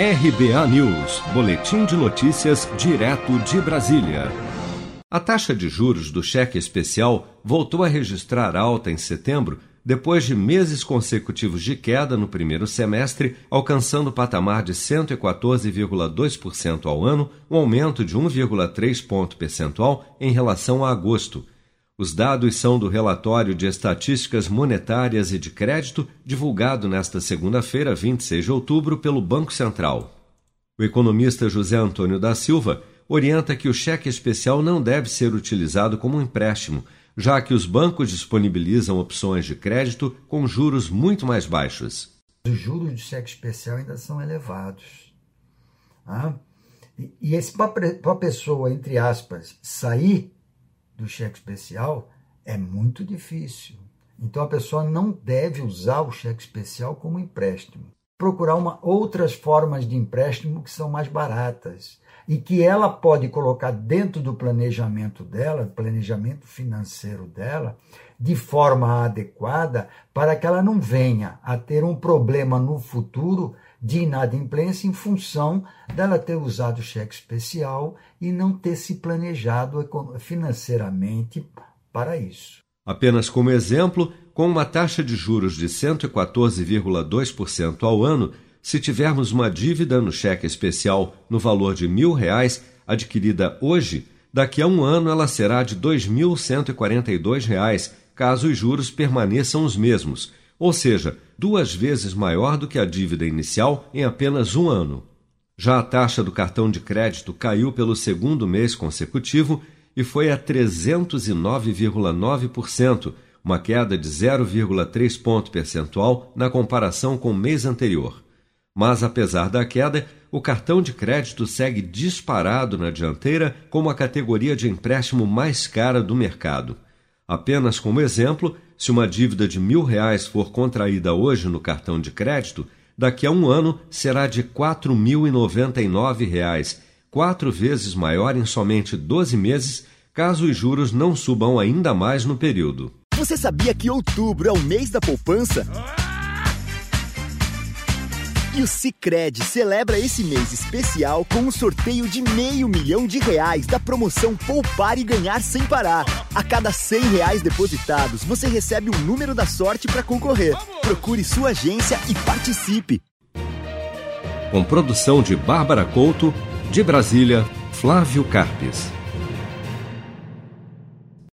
RBA News, Boletim de Notícias, direto de Brasília. A taxa de juros do cheque especial voltou a registrar alta em setembro, depois de meses consecutivos de queda no primeiro semestre, alcançando o patamar de 114,2% ao ano, um aumento de 1,3 ponto percentual em relação a agosto. Os dados são do relatório de estatísticas monetárias e de crédito, divulgado nesta segunda-feira, 26 de outubro, pelo Banco Central. O economista José Antônio da Silva orienta que o cheque especial não deve ser utilizado como um empréstimo, já que os bancos disponibilizam opções de crédito com juros muito mais baixos. Os juros de cheque especial ainda são elevados. Ah? E esse para a pessoa, entre aspas, sair do cheque especial é muito difícil. Então a pessoa não deve usar o cheque especial como empréstimo. Procurar uma, outras formas de empréstimo que são mais baratas e que ela pode colocar dentro do planejamento dela, planejamento financeiro dela, de forma adequada para que ela não venha a ter um problema no futuro de inadimplência em função dela ter usado cheque especial e não ter se planejado financeiramente para isso. Apenas como exemplo, com uma taxa de juros de 114,2% ao ano, se tivermos uma dívida no cheque especial no valor de mil reais adquirida hoje, daqui a um ano ela será de R$ 2.142, caso os juros permaneçam os mesmos, ou seja, duas vezes maior do que a dívida inicial em apenas um ano. Já a taxa do cartão de crédito caiu pelo segundo mês consecutivo e foi a 309,9%, uma queda de 0,3 ponto percentual na comparação com o mês anterior. Mas, apesar da queda, o cartão de crédito segue disparado na dianteira como a categoria de empréstimo mais cara do mercado. Apenas como exemplo, se uma dívida de mil reais for contraída hoje no cartão de crédito, daqui a um ano será de R$ 4.099, quatro vezes maior em somente 12 meses, caso os juros não subam ainda mais no período. Você sabia que outubro é o mês da poupança? E o Cicred celebra esse mês especial com um sorteio de meio milhão de reais da promoção Poupar e Ganhar Sem Parar. A cada cem reais depositados, você recebe um número da sorte para concorrer. Procure sua agência e participe. Com produção de Bárbara Couto, de Brasília, Flávio Carpes.